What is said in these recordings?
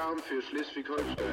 ABC-Alarm für Schleswig-Holstein.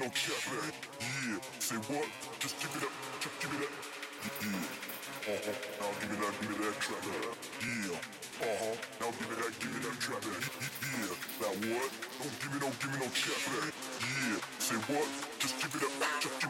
ain't no capping. Yeah, say what? Just give it up. just give me that. Yeah, uh-huh. Now give me that, give me that trap back. Yeah, uh-huh. Now give me that, give me that trap back. Yeah, That what? Don't give me no, give me no cap back. Yeah, say what? Just give it up. just give me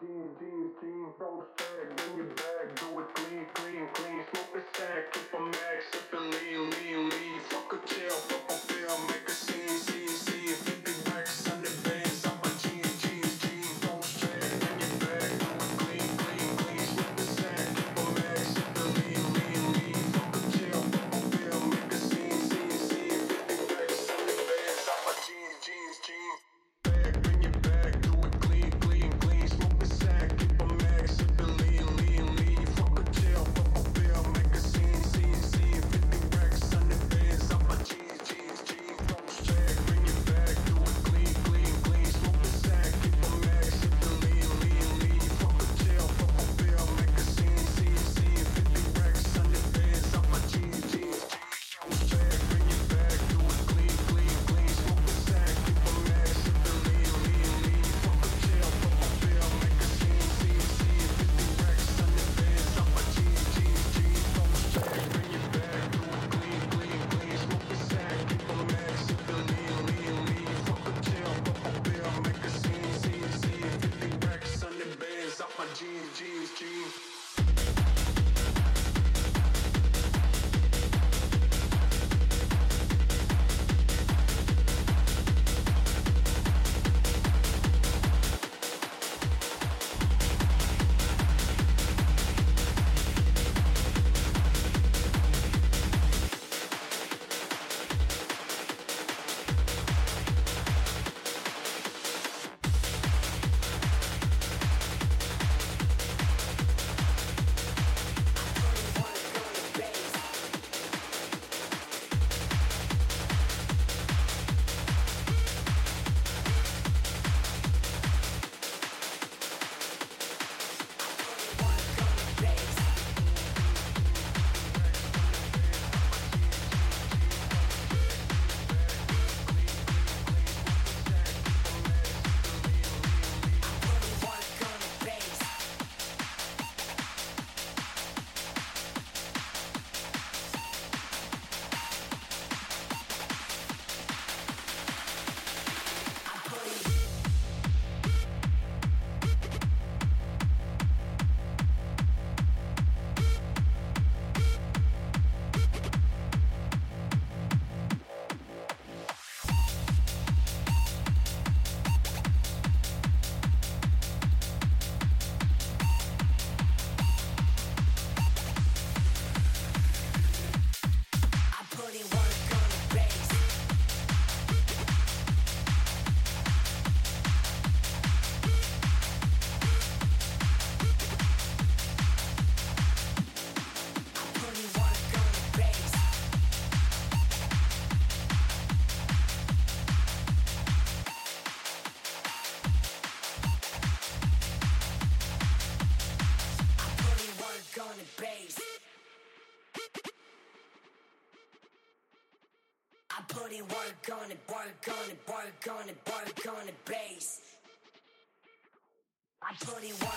lean, lean, lean. jeans, jeans, jeans. work on it, work on it, work on it, work on it, bass. I put it.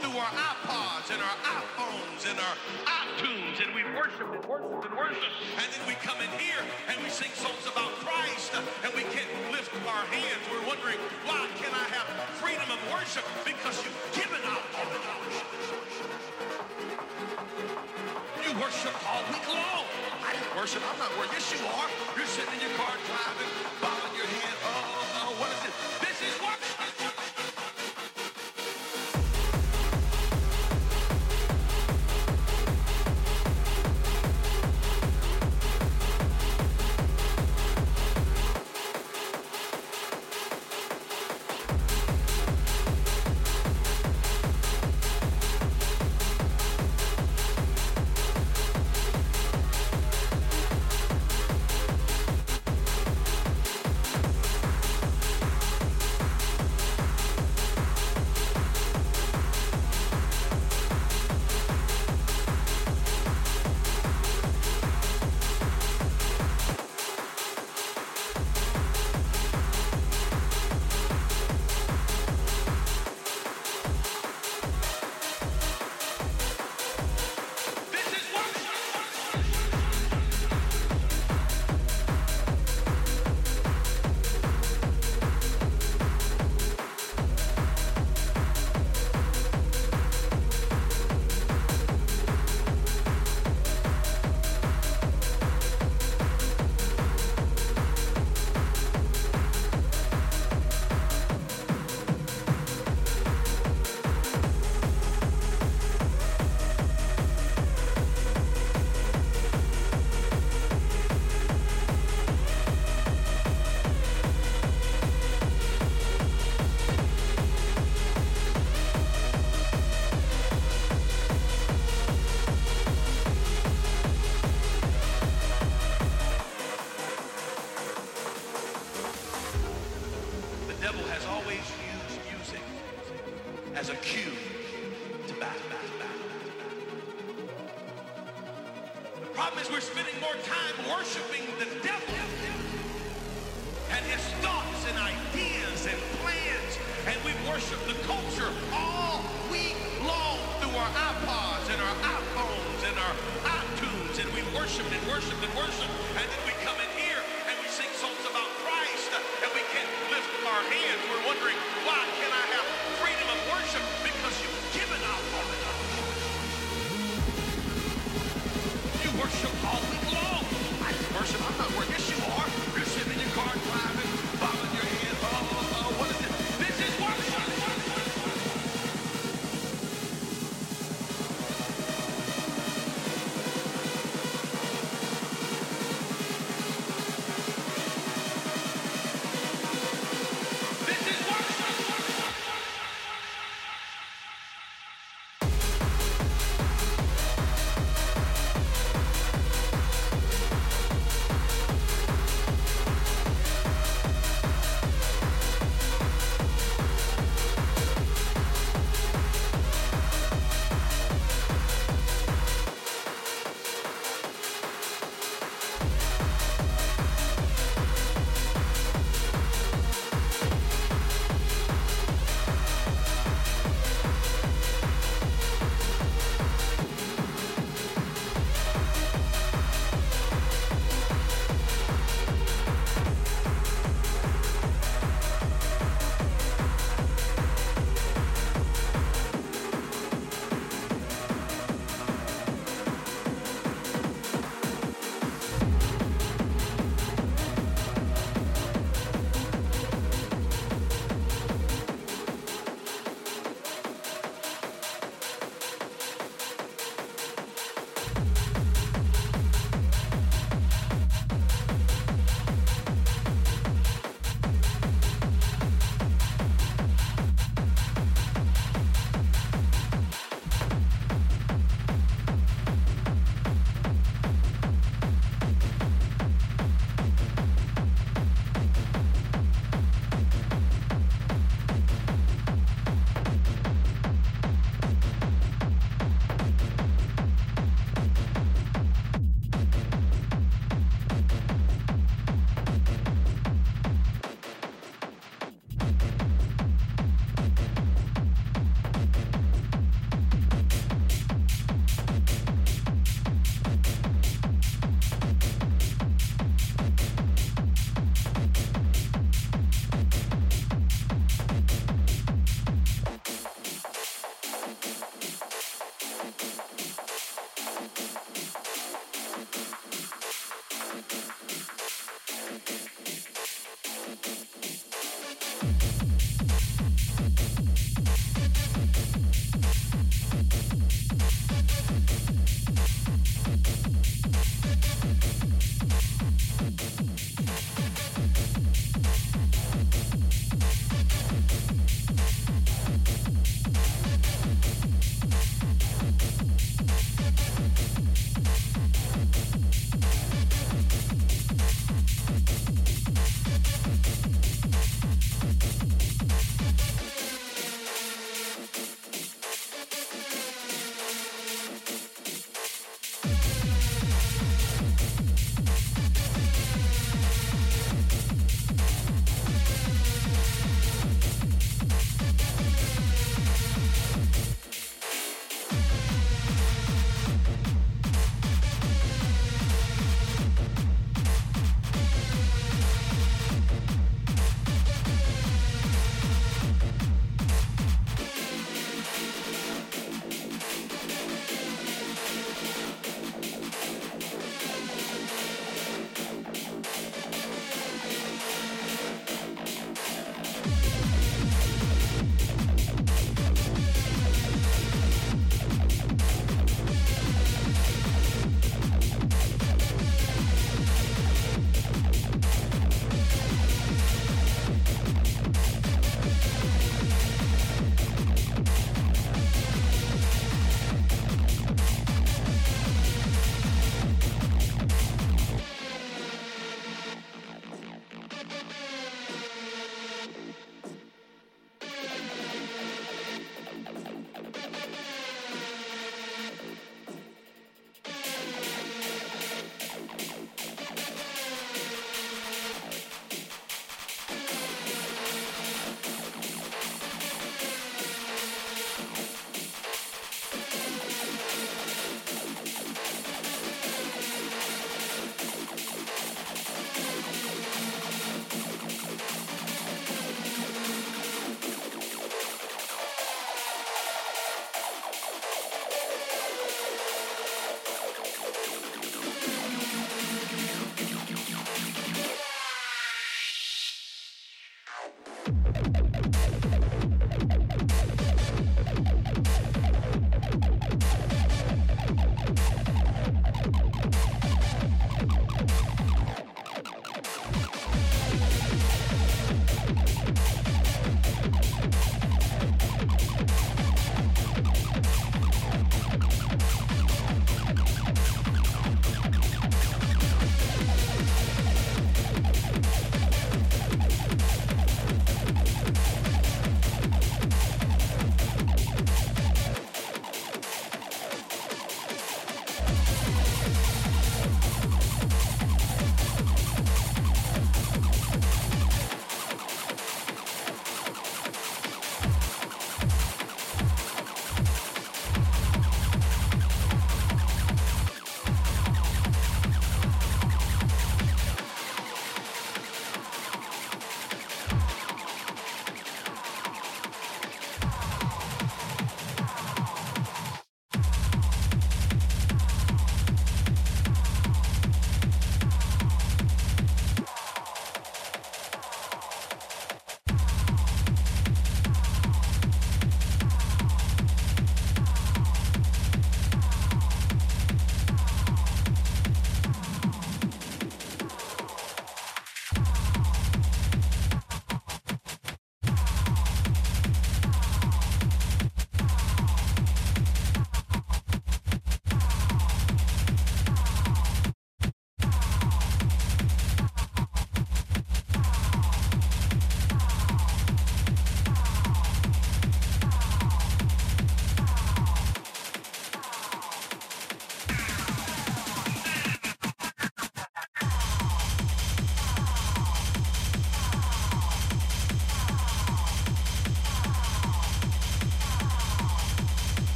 through our iPods and our iPhones and our iTunes, and we worship and worship and worship. And then we come in here and we sing songs about Christ, and we can't lift our hands. We're wondering, why can I have freedom of worship? Because you've given up all the worship. You worship all week long. I didn't worship. I'm not worship. Yes, you are. You're sitting in your car driving, bobbing your head up.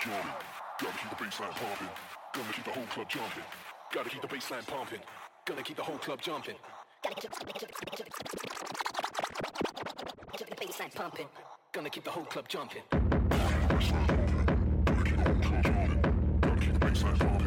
drumming. Gotta keep the bassline pumping. Gonna keep the whole club jumping. Gotta keep the bassline pumping. Gonna keep the whole club jumping. Gotta keep the bassline pumping. Gonna keep the whole club jumping. Gotta keep the bassline pumping.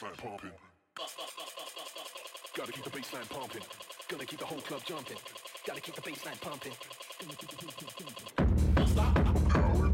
bassline pumping. Gotta keep the bassline pumping. Gotta keep the whole club jumping. Gotta keep the bassline pumping. Power.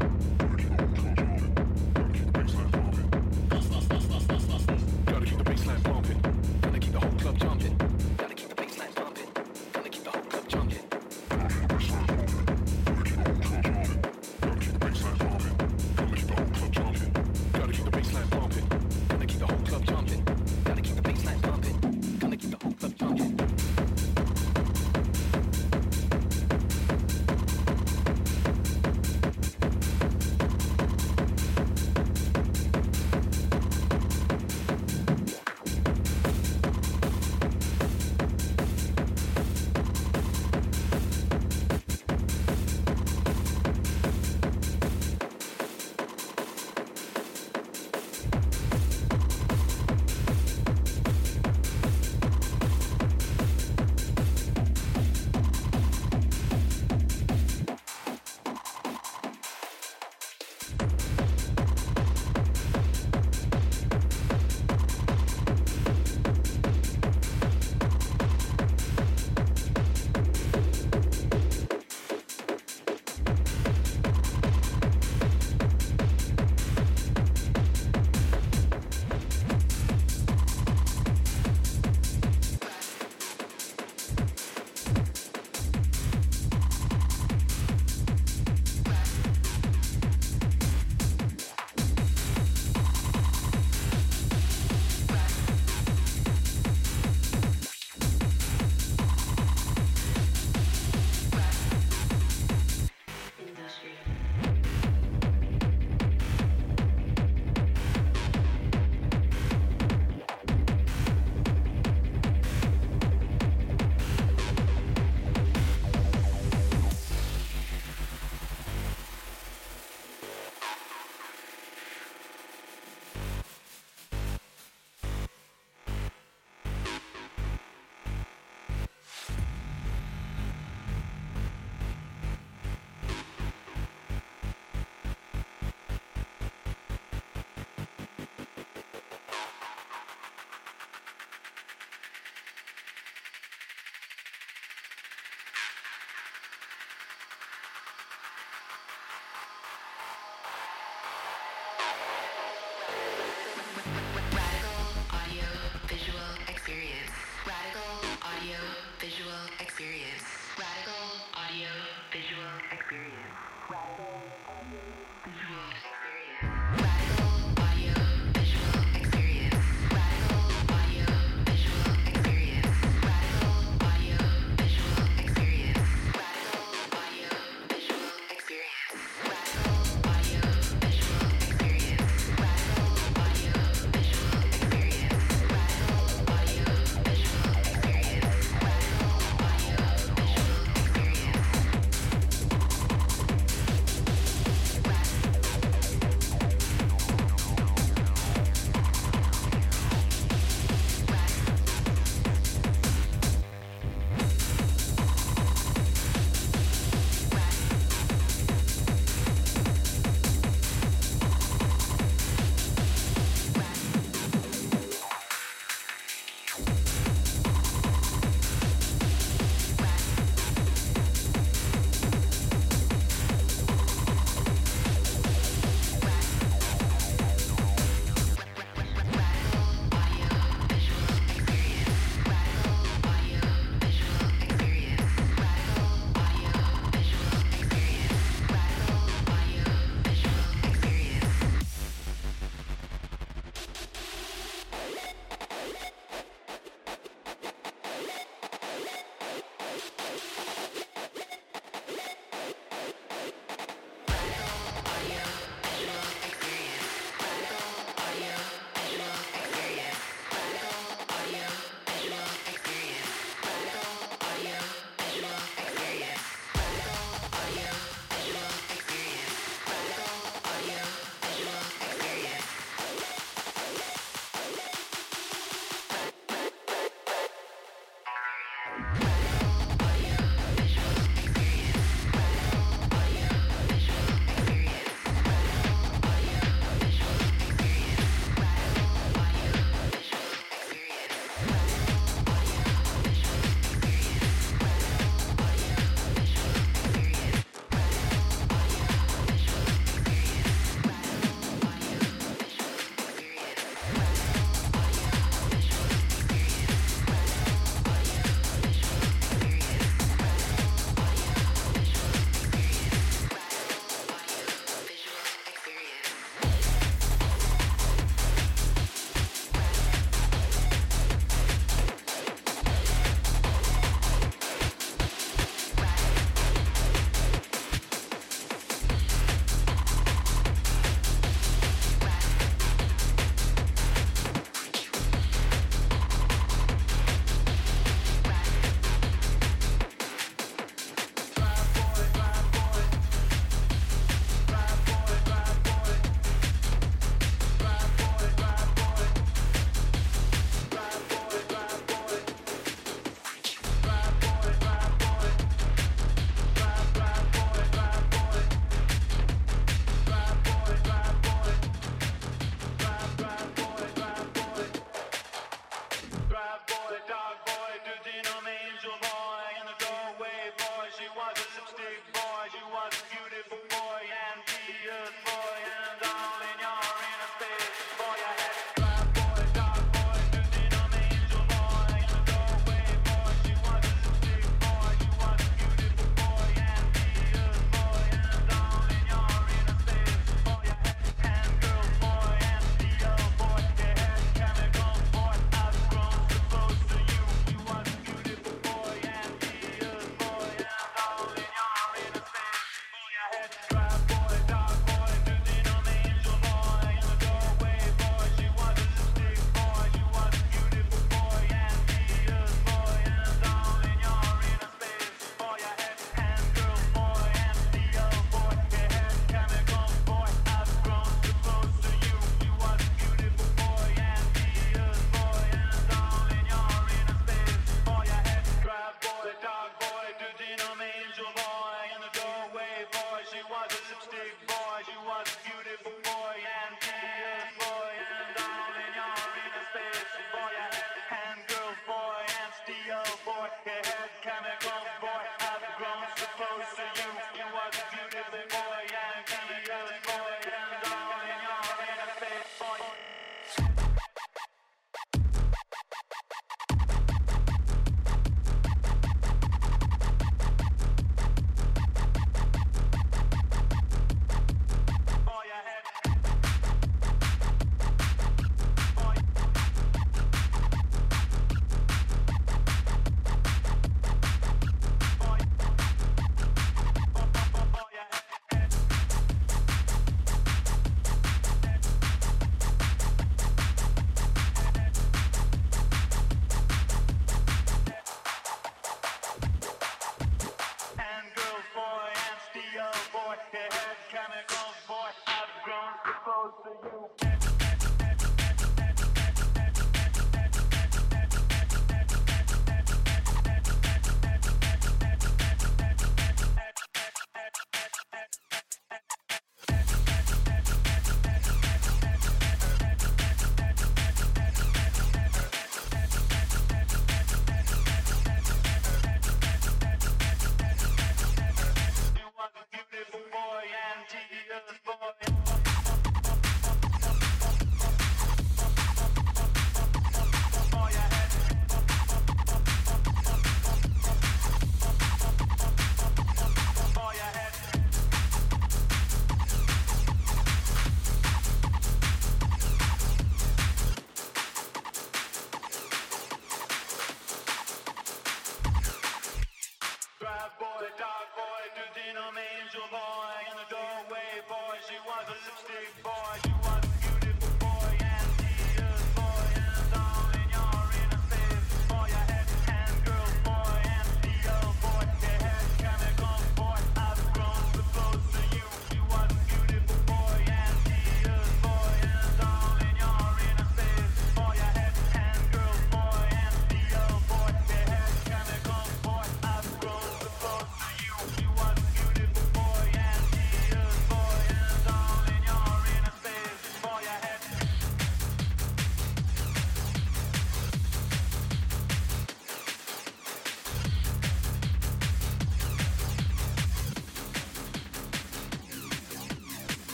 yo, boy. Your had chemicals, boy. I've grown so close to you. You are the beautiful.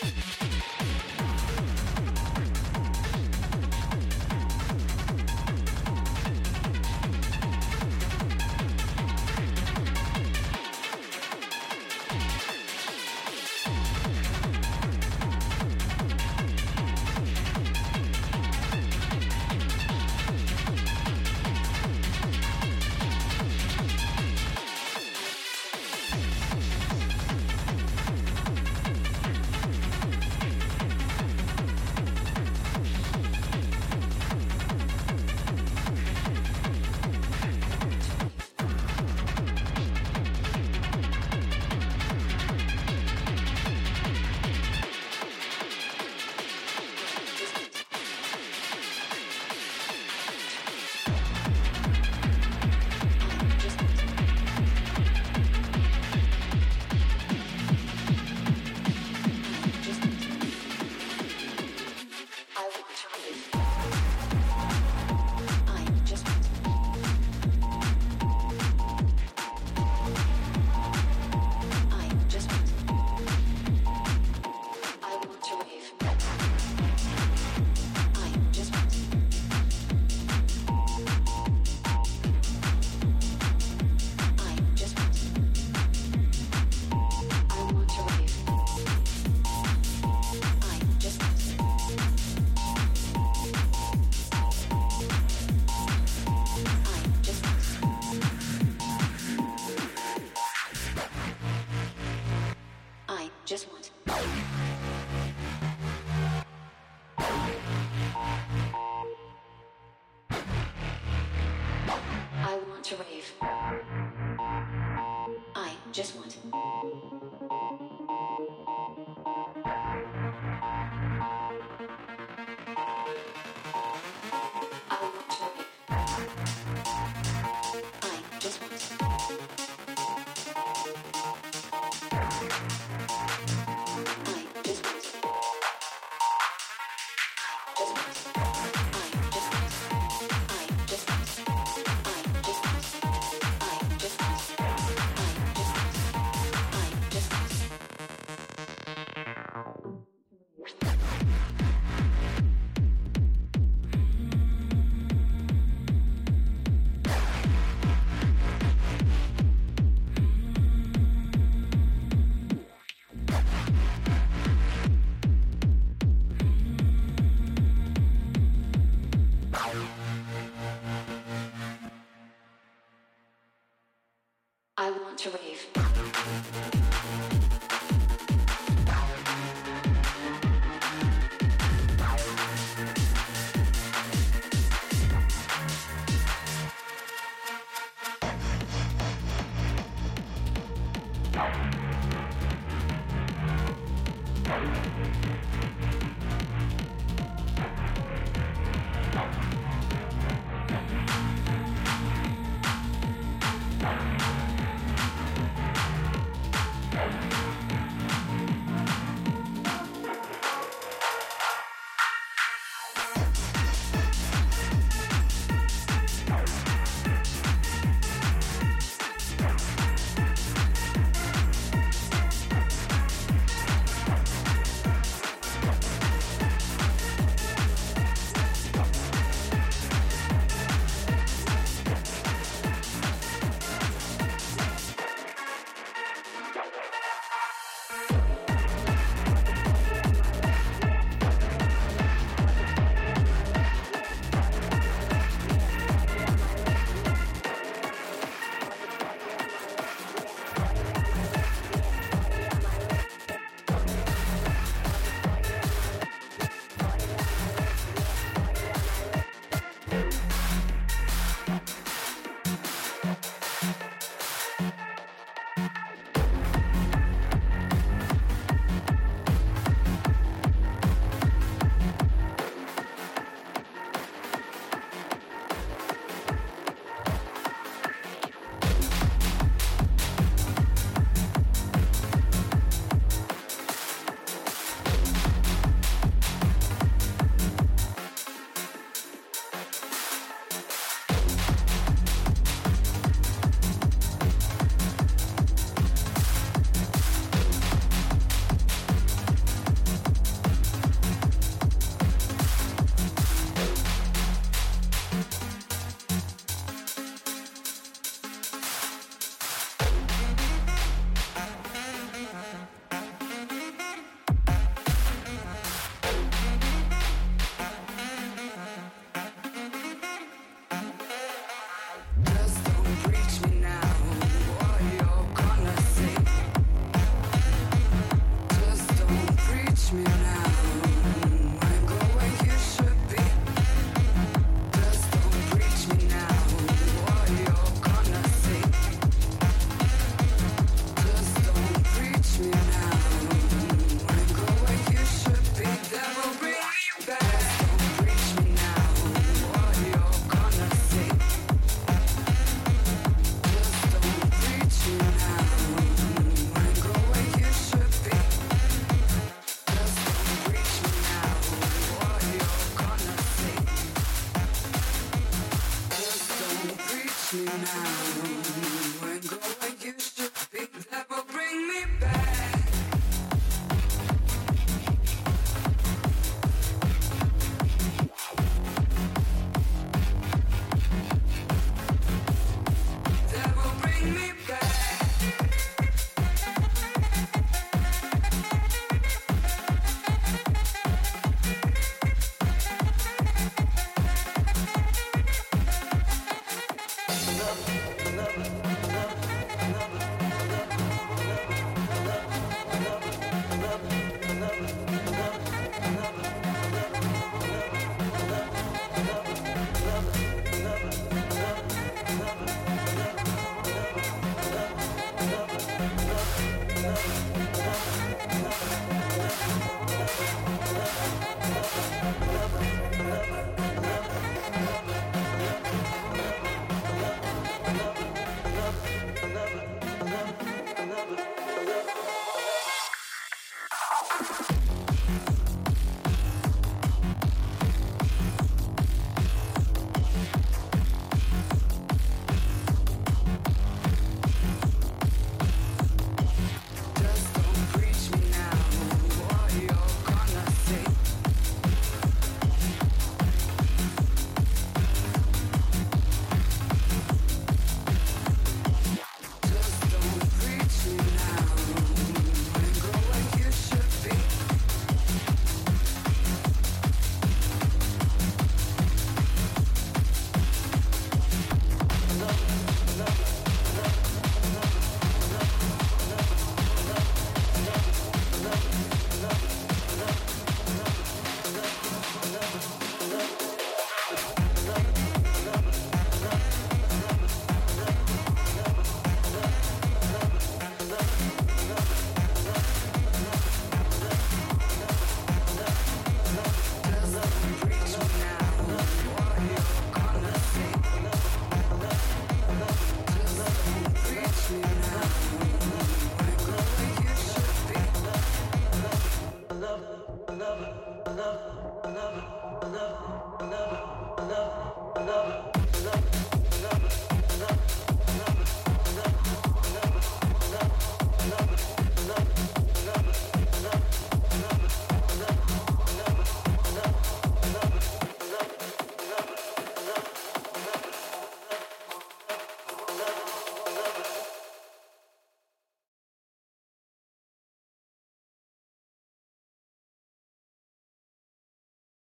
Thank you.